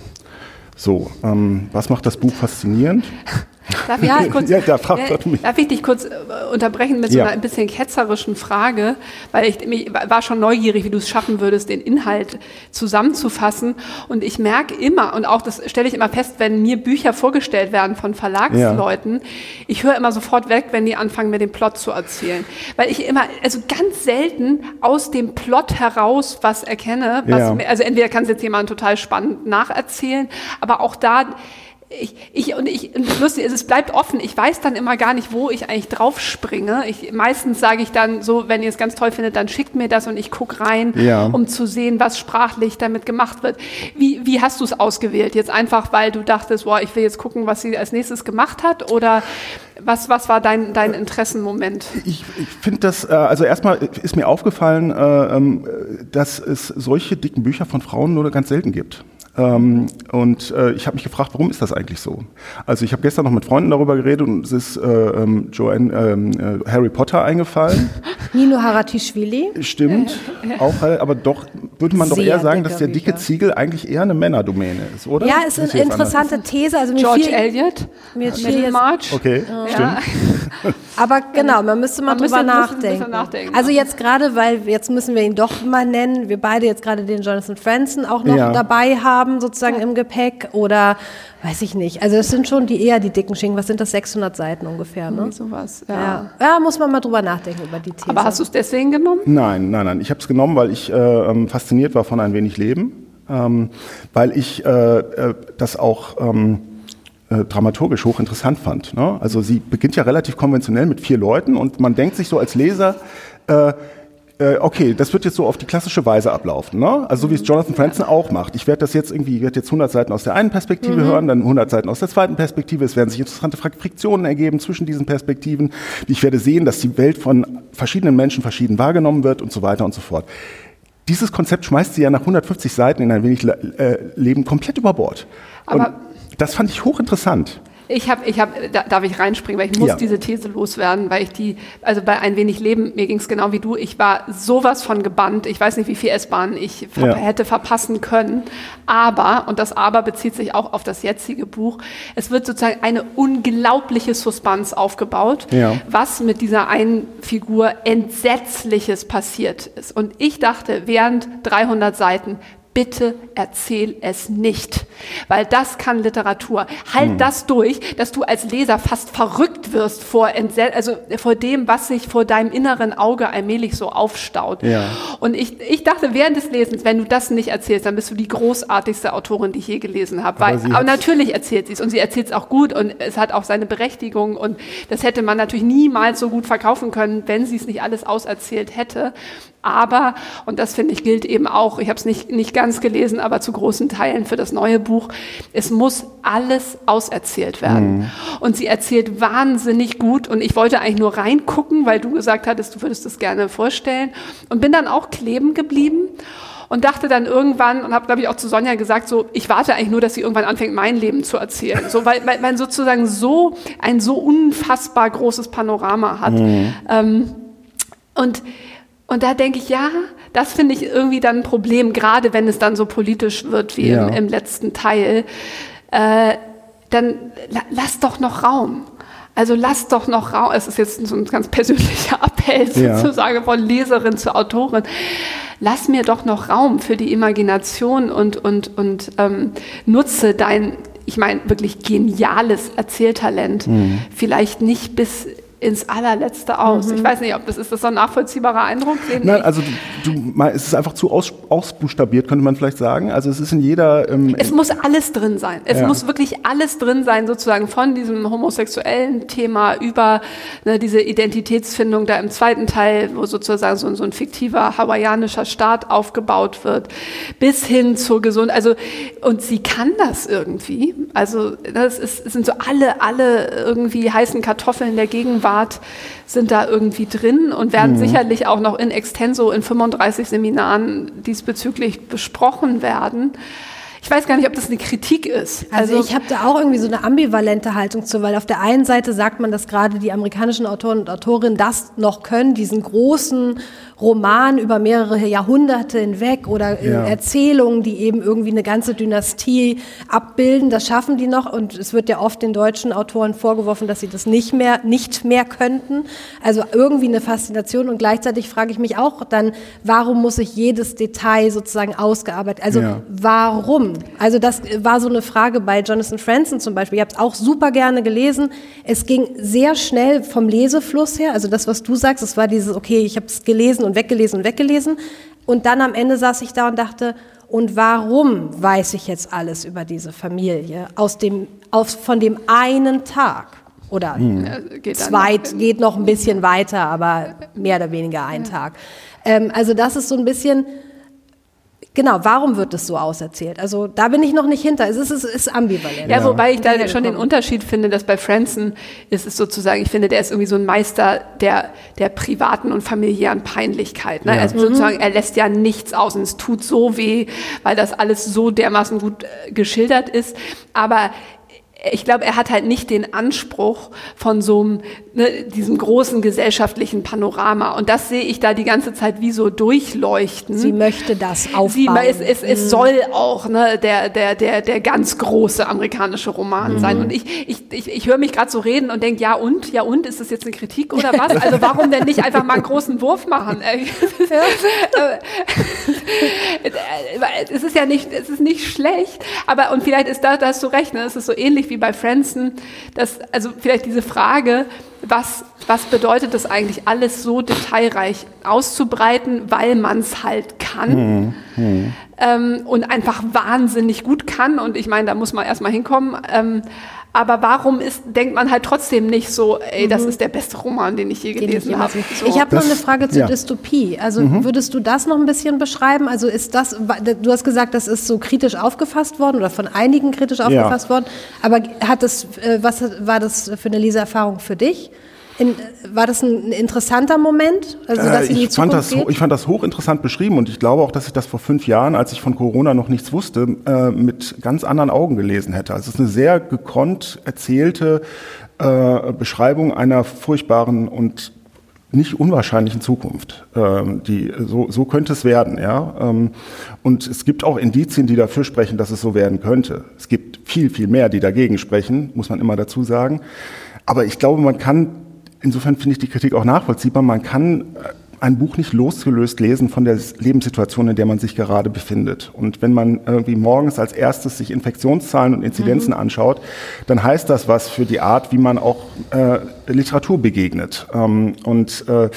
S2: So, ähm, was macht das Buch faszinierend? (laughs)
S4: Darf ich, ja, kurz, ja, da äh, darf ich dich kurz äh, unterbrechen mit so einer ein bisschen ketzerischen Frage, weil ich, ich war schon neugierig, wie du es schaffen würdest, den Inhalt zusammenzufassen. Und ich merke immer, und auch das stelle ich immer fest, wenn mir Bücher vorgestellt werden von Verlagsleuten, ja. ich höre immer sofort weg, wenn die anfangen, mir den Plot zu erzählen. Weil ich immer, also ganz selten aus dem Plot heraus was erkenne. Was ja. mir, also entweder kann es jetzt jemand total spannend nacherzählen, aber auch da ich, ich, und ich, lustig es bleibt offen. Ich weiß dann immer gar nicht, wo ich eigentlich drauf springe. Ich, meistens sage ich dann so, wenn ihr es ganz toll findet, dann schickt mir das und ich gucke rein, ja. um zu sehen, was sprachlich damit gemacht wird. Wie, wie hast du es ausgewählt? Jetzt einfach, weil du dachtest, boah, ich will jetzt gucken, was sie als nächstes gemacht hat? Oder was, was war dein, dein Interessenmoment?
S2: Ich, ich finde das, äh, also erstmal ist mir aufgefallen, äh, ähm, dass es solche dicken Bücher von Frauen nur ganz selten gibt. Ähm, und äh, ich habe mich gefragt, warum ist das eigentlich so? Also ich habe gestern noch mit Freunden darüber geredet und es ist äh, ähm, Joanne, ähm, äh, Harry Potter eingefallen. (laughs)
S3: Nino Haratischvili.
S2: Stimmt, (laughs) auch, aber doch würde man doch eher sagen, dass der dicke Ziegel eigentlich eher eine Männerdomäne ist, oder?
S3: Ja, ist eine interessante These. Also
S4: George fiel, Eliot,
S3: mir Middlemarch.
S2: Okay, ja. stimmt. (laughs)
S3: Aber genau, man müsste mal man drüber nachdenken. nachdenken. Also jetzt gerade, weil jetzt müssen wir ihn doch mal nennen, wir beide jetzt gerade den Jonathan Franzen auch noch ja. dabei haben, sozusagen im Gepäck oder weiß ich nicht. Also es sind schon die eher die dicken Schinken. Was sind das? 600 Seiten ungefähr, ne?
S4: Irgendwie sowas, ja.
S3: ja. ja. muss man mal drüber nachdenken über die These.
S4: Aber hast du es deswegen genommen?
S2: Nein, nein, nein. Ich habe es genommen, weil ich äh, ähm, fasziniert war von ein wenig Leben, ähm, weil ich äh, äh das auch ähm, äh, dramaturgisch hochinteressant fand. Ne? Also sie beginnt ja relativ konventionell mit vier Leuten und man denkt sich so als Leser, äh, äh, okay, das wird jetzt so auf die klassische Weise ablaufen, ne? Also so wie es Jonathan Franzen auch macht. Ich werde das jetzt irgendwie, ich werde jetzt 100 Seiten aus der einen Perspektive mhm. hören, dann 100 Seiten aus der zweiten Perspektive. Es werden sich interessante Friktionen ergeben zwischen diesen Perspektiven. Ich werde sehen, dass die Welt von verschiedenen Menschen verschieden wahrgenommen wird und so weiter und so fort. Dieses Konzept schmeißt sie ja nach 150 Seiten in ein wenig äh, Leben komplett über Bord. Aber und das fand ich hochinteressant.
S4: Ich habe, ich habe, da, darf ich reinspringen, weil ich muss ja. diese These loswerden, weil ich die, also bei ein wenig Leben, mir ging es genau wie du, ich war sowas von gebannt, ich weiß nicht, wie viel S-Bahn ich ver ja. hätte verpassen können, aber, und das Aber bezieht sich auch auf das jetzige Buch, es wird sozusagen eine unglaubliche Suspense aufgebaut, ja. was mit dieser einen Figur Entsetzliches passiert ist. Und ich dachte, während 300 Seiten, bitte erzähl es nicht, weil das kann Literatur. Halt hm. das durch, dass du als Leser fast verrückt wirst vor, also vor dem, was sich vor deinem inneren Auge allmählich so aufstaut. Ja. Und ich, ich dachte während des Lesens, wenn du das nicht erzählst, dann bist du die großartigste Autorin, die ich je gelesen habe. Aber, weil, aber natürlich erzählt sie es und sie erzählt es auch gut und es hat auch seine Berechtigung und das hätte man natürlich niemals so gut verkaufen können, wenn sie es nicht alles auserzählt hätte. Aber, und das finde ich gilt eben auch, ich habe es nicht, nicht ganz gelesen, aber zu großen Teilen für das neue Buch, es muss alles auserzählt werden. Mhm. Und sie erzählt wahnsinnig gut und ich wollte eigentlich nur reingucken, weil du gesagt hattest, du würdest das gerne vorstellen und bin dann auch kleben geblieben und dachte dann irgendwann und habe glaube ich auch zu Sonja gesagt so ich warte eigentlich nur dass sie irgendwann anfängt mein Leben zu erzählen so weil, weil man sozusagen so ein so unfassbar großes Panorama hat mhm. ähm, und und da denke ich, ja, das finde ich irgendwie dann ein Problem, gerade wenn es dann so politisch wird wie ja. im, im, letzten Teil. Äh, dann la, lass doch noch Raum. Also lass doch noch Raum. Es ist jetzt so ein ganz persönlicher (laughs) Appell ja. sozusagen von Leserin zu Autorin. Lass mir doch noch Raum für die Imagination und, und, und ähm, nutze dein, ich meine, wirklich geniales Erzähltalent. Mhm. Vielleicht nicht bis ins allerletzte aus. Mhm. Ich weiß nicht, ob das ist das so ein nachvollziehbarer Eindruck.
S2: Nein, also du, du, es ist einfach zu aus, ausbuchstabiert, könnte man vielleicht sagen. Also es ist in jeder.
S4: Ähm, es muss alles drin sein. Es ja. muss wirklich alles drin sein, sozusagen von diesem homosexuellen Thema über ne, diese Identitätsfindung da im zweiten Teil, wo sozusagen so, so ein fiktiver hawaiianischer Staat aufgebaut wird, bis hin zur Gesundheit. Also und sie kann das irgendwie. Also das ist, sind so alle alle irgendwie heißen Kartoffeln der Gegenwart Art sind da irgendwie drin und werden mhm. sicherlich auch noch in extenso in 35 Seminaren diesbezüglich besprochen werden. Ich weiß gar nicht, ob das eine Kritik ist.
S3: Also, also ich habe da auch irgendwie so eine ambivalente Haltung zu, weil auf der einen Seite sagt man, dass gerade die amerikanischen Autoren und Autorinnen das noch können, diesen großen Roman über mehrere Jahrhunderte hinweg oder ja. Erzählungen, die eben irgendwie eine ganze Dynastie abbilden. Das schaffen die noch und es wird ja oft den deutschen Autoren vorgeworfen, dass sie das nicht mehr, nicht mehr könnten. Also irgendwie eine Faszination und gleichzeitig frage ich mich auch dann, warum muss ich jedes Detail sozusagen ausgearbeitet? Also ja. warum? Also das war so eine Frage bei Jonathan Franzen zum Beispiel. Ich habe es auch super gerne gelesen. Es ging sehr schnell vom Lesefluss her. Also das, was du sagst, es war dieses, okay, ich habe es gelesen und weggelesen und weggelesen. Und dann am Ende saß ich da und dachte, und warum weiß ich jetzt alles über diese Familie aus dem, aus, von dem einen Tag? Oder hm. geht zweit, geht noch ein bisschen weiter, aber mehr oder weniger ein Tag. Ähm, also das ist so ein bisschen, Genau, warum wird es so auserzählt? Also da bin ich noch nicht hinter. Es ist, es ist ambivalent.
S4: Ja, wobei ich da schon den Unterschied finde, dass bei Franson ist es sozusagen, ich finde, der ist irgendwie so ein Meister der, der privaten und familiären Peinlichkeit. Ne? Ja. Also sozusagen, er lässt ja nichts aus und es tut so weh, weil das alles so dermaßen gut äh, geschildert ist. Aber ich glaube, er hat halt nicht den Anspruch von so einem, ne, diesem großen gesellschaftlichen Panorama. Und das sehe ich da die ganze Zeit wie so durchleuchten.
S3: Sie möchte das aufbauen. Sie,
S4: es, es, es mhm. soll auch ne, der, der, der, der ganz große amerikanische Roman mhm. sein. Und ich, ich, ich, ich höre mich gerade so reden und denke, ja und, ja und, ist das jetzt eine Kritik oder was? Also warum denn nicht einfach mal einen großen Wurf machen? (laughs) es ist ja nicht, es ist nicht schlecht, aber und vielleicht ist da, da hast du recht, ne? es ist so ähnlich wie wie bei Franson, dass, also vielleicht diese Frage, was, was bedeutet das eigentlich alles so detailreich auszubreiten, weil man es halt kann mhm. ähm, und einfach wahnsinnig gut kann. Und ich meine, da muss man erstmal hinkommen. Ähm, aber warum ist, denkt man halt trotzdem nicht so, ey, das mhm. ist der beste Roman, den ich je gelesen habe.
S3: So. Ich habe noch eine Frage zur ja. Dystopie. Also mhm. würdest du das noch ein bisschen beschreiben? Also ist das, du hast gesagt, das ist so kritisch aufgefasst worden oder von einigen kritisch aufgefasst ja. worden. Aber hat das, äh, was war das für eine Leseerfahrung für dich? In, war das ein interessanter Moment?
S2: Also, dass äh, ich, fand das, ich fand das hochinteressant beschrieben und ich glaube auch, dass ich das vor fünf Jahren, als ich von Corona noch nichts wusste, äh, mit ganz anderen Augen gelesen hätte. Also es ist eine sehr gekonnt erzählte äh, Beschreibung einer furchtbaren und nicht unwahrscheinlichen Zukunft. Ähm, die, so, so könnte es werden. Ja? Ähm, und es gibt auch Indizien, die dafür sprechen, dass es so werden könnte. Es gibt viel, viel mehr, die dagegen sprechen, muss man immer dazu sagen. Aber ich glaube, man kann insofern finde ich die Kritik auch nachvollziehbar. Man kann äh, ein Buch nicht losgelöst lesen von der Lebenssituation, in der man sich gerade befindet. Und wenn man irgendwie morgens als erstes sich Infektionszahlen und Inzidenzen mhm. anschaut, dann heißt das was für die Art, wie man auch äh, Literatur begegnet. Ähm, und äh,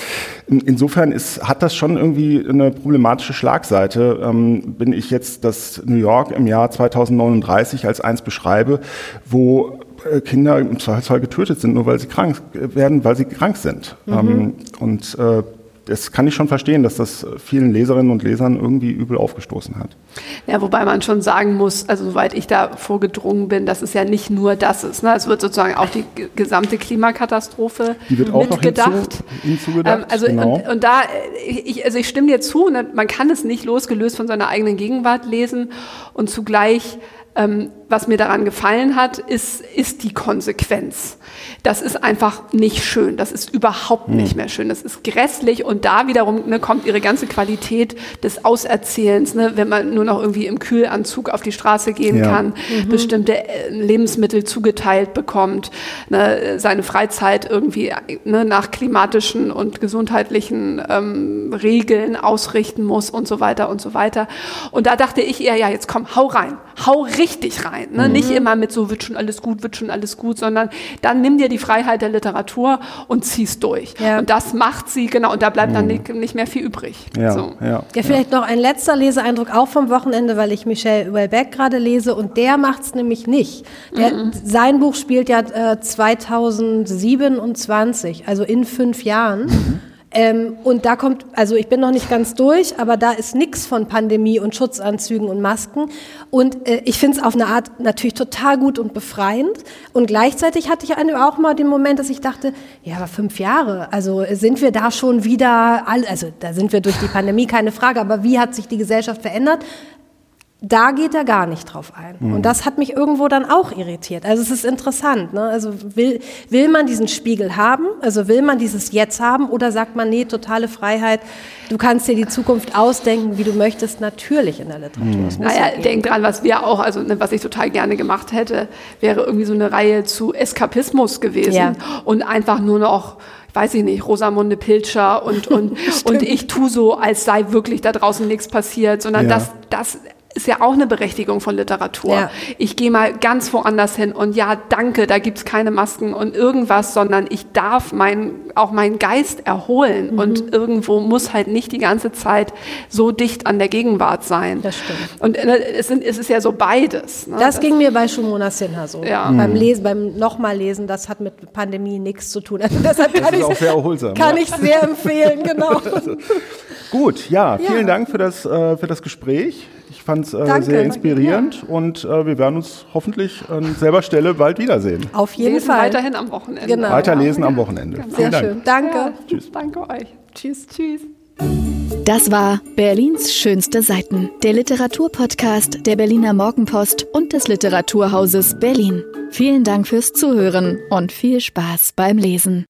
S2: in, insofern ist, hat das schon irgendwie eine problematische Schlagseite. Ähm, bin ich jetzt das New York im Jahr 2039 als eins beschreibe, wo Kinder im Zweifelsfall getötet sind, nur weil sie krank werden, weil sie krank sind. Mhm. Ähm, und äh, das kann ich schon verstehen, dass das vielen Leserinnen und Lesern irgendwie übel aufgestoßen hat.
S4: Ja, wobei man schon sagen muss, also soweit ich da vorgedrungen bin, dass es ja nicht nur das ist. Ne? Es wird sozusagen auch die gesamte Klimakatastrophe
S2: die wird auch mitgedacht. Noch hinzu, hinzugedacht. Ähm,
S4: also genau. und, und, da, ich, also ich stimme dir zu, ne? man kann es nicht losgelöst von seiner eigenen Gegenwart lesen und zugleich ähm, was mir daran gefallen hat, ist, ist die Konsequenz. Das ist einfach nicht schön. Das ist überhaupt hm. nicht mehr schön. Das ist grässlich und da wiederum ne, kommt ihre ganze Qualität des Auserzählens, ne, wenn man nur noch irgendwie im Kühlanzug auf die Straße gehen ja. kann, mhm. bestimmte äh, Lebensmittel zugeteilt bekommt, ne, seine Freizeit irgendwie ne, nach klimatischen und gesundheitlichen ähm, Regeln ausrichten muss und so weiter und so weiter. Und da dachte ich eher, ja, jetzt komm, hau rein, hau richtig rein rein. Ne? Mhm. Nicht immer mit so, wird schon alles gut, wird schon alles gut, sondern dann nimm dir die Freiheit der Literatur und zieh's durch. Ja. Und das macht sie, genau, und da bleibt mhm. dann nicht, nicht, mehr viel übrig.
S3: Ja, so. ja, ja, vielleicht noch ein letzter Leseeindruck auch vom Wochenende, weil ich Michel Houellebecq gerade lese und der macht's nämlich nicht. Der, mhm. Sein Buch spielt ja äh, 2027, also in fünf Jahren. Ähm, und da kommt, also ich bin noch nicht ganz durch, aber da ist nichts von Pandemie und Schutzanzügen und Masken. Und äh, ich finde es auf eine Art natürlich total gut und befreiend. Und gleichzeitig hatte ich auch mal den Moment, dass ich dachte, ja, aber fünf Jahre, also sind wir da schon wieder, also da sind wir durch die Pandemie, keine Frage, aber wie hat sich die Gesellschaft verändert? Da geht er gar nicht drauf ein. Mhm. Und das hat mich irgendwo dann auch irritiert. Also es ist interessant. Ne? Also will, will man diesen Spiegel haben? Also will man dieses Jetzt haben? Oder sagt man, nee, totale Freiheit, du kannst dir die Zukunft ausdenken, wie du möchtest, natürlich in der Literatur. Mhm.
S4: Naja, ja denk dran, was wir auch, also ne, was ich total gerne gemacht hätte, wäre irgendwie so eine Reihe zu Eskapismus gewesen. Ja. Und einfach nur noch weiß ich nicht, Rosamunde Pilcher und, und, (laughs) und ich tu so, als sei wirklich da draußen nichts passiert, sondern ja. das, das ist ja auch eine Berechtigung von Literatur. Ja. Ich gehe mal ganz woanders hin und ja, danke, da gibt's keine Masken und irgendwas, sondern ich darf mein auch meinen Geist erholen mhm. und irgendwo muss halt nicht die ganze Zeit so dicht an der Gegenwart sein.
S3: Das stimmt.
S4: Und äh, es, sind, es ist ja so beides.
S3: Ne? Das, das, ging mir bei Shumona Sinha so. Ja. Mhm. Beim Lesen, beim nochmal lesen, das hat mit Pandemie nichts zu tun. (laughs) Also deshalb kann das ist auch sehr erholsam. Kann ja. ich sehr empfehlen, genau. (laughs)
S2: Gut, ja, vielen ja. Dank für das, äh, für das Gespräch. Ich fand es äh, sehr inspirierend ja. und äh, wir werden uns hoffentlich an selber Stelle bald wiedersehen.
S3: Auf jeden
S4: lesen
S3: Fall.
S4: Weiterhin am Wochenende.
S2: Genau. Weiterlesen am Wochenende.
S3: Genau. Sehr schön. Danke. Ja,
S4: tschüss. Danke euch. Tschüss, tschüss.
S1: Das war Berlins schönste Seiten, der Literaturpodcast der Berliner Morgenpost und des Literaturhauses Berlin. Vielen Dank fürs Zuhören und viel Spaß beim Lesen.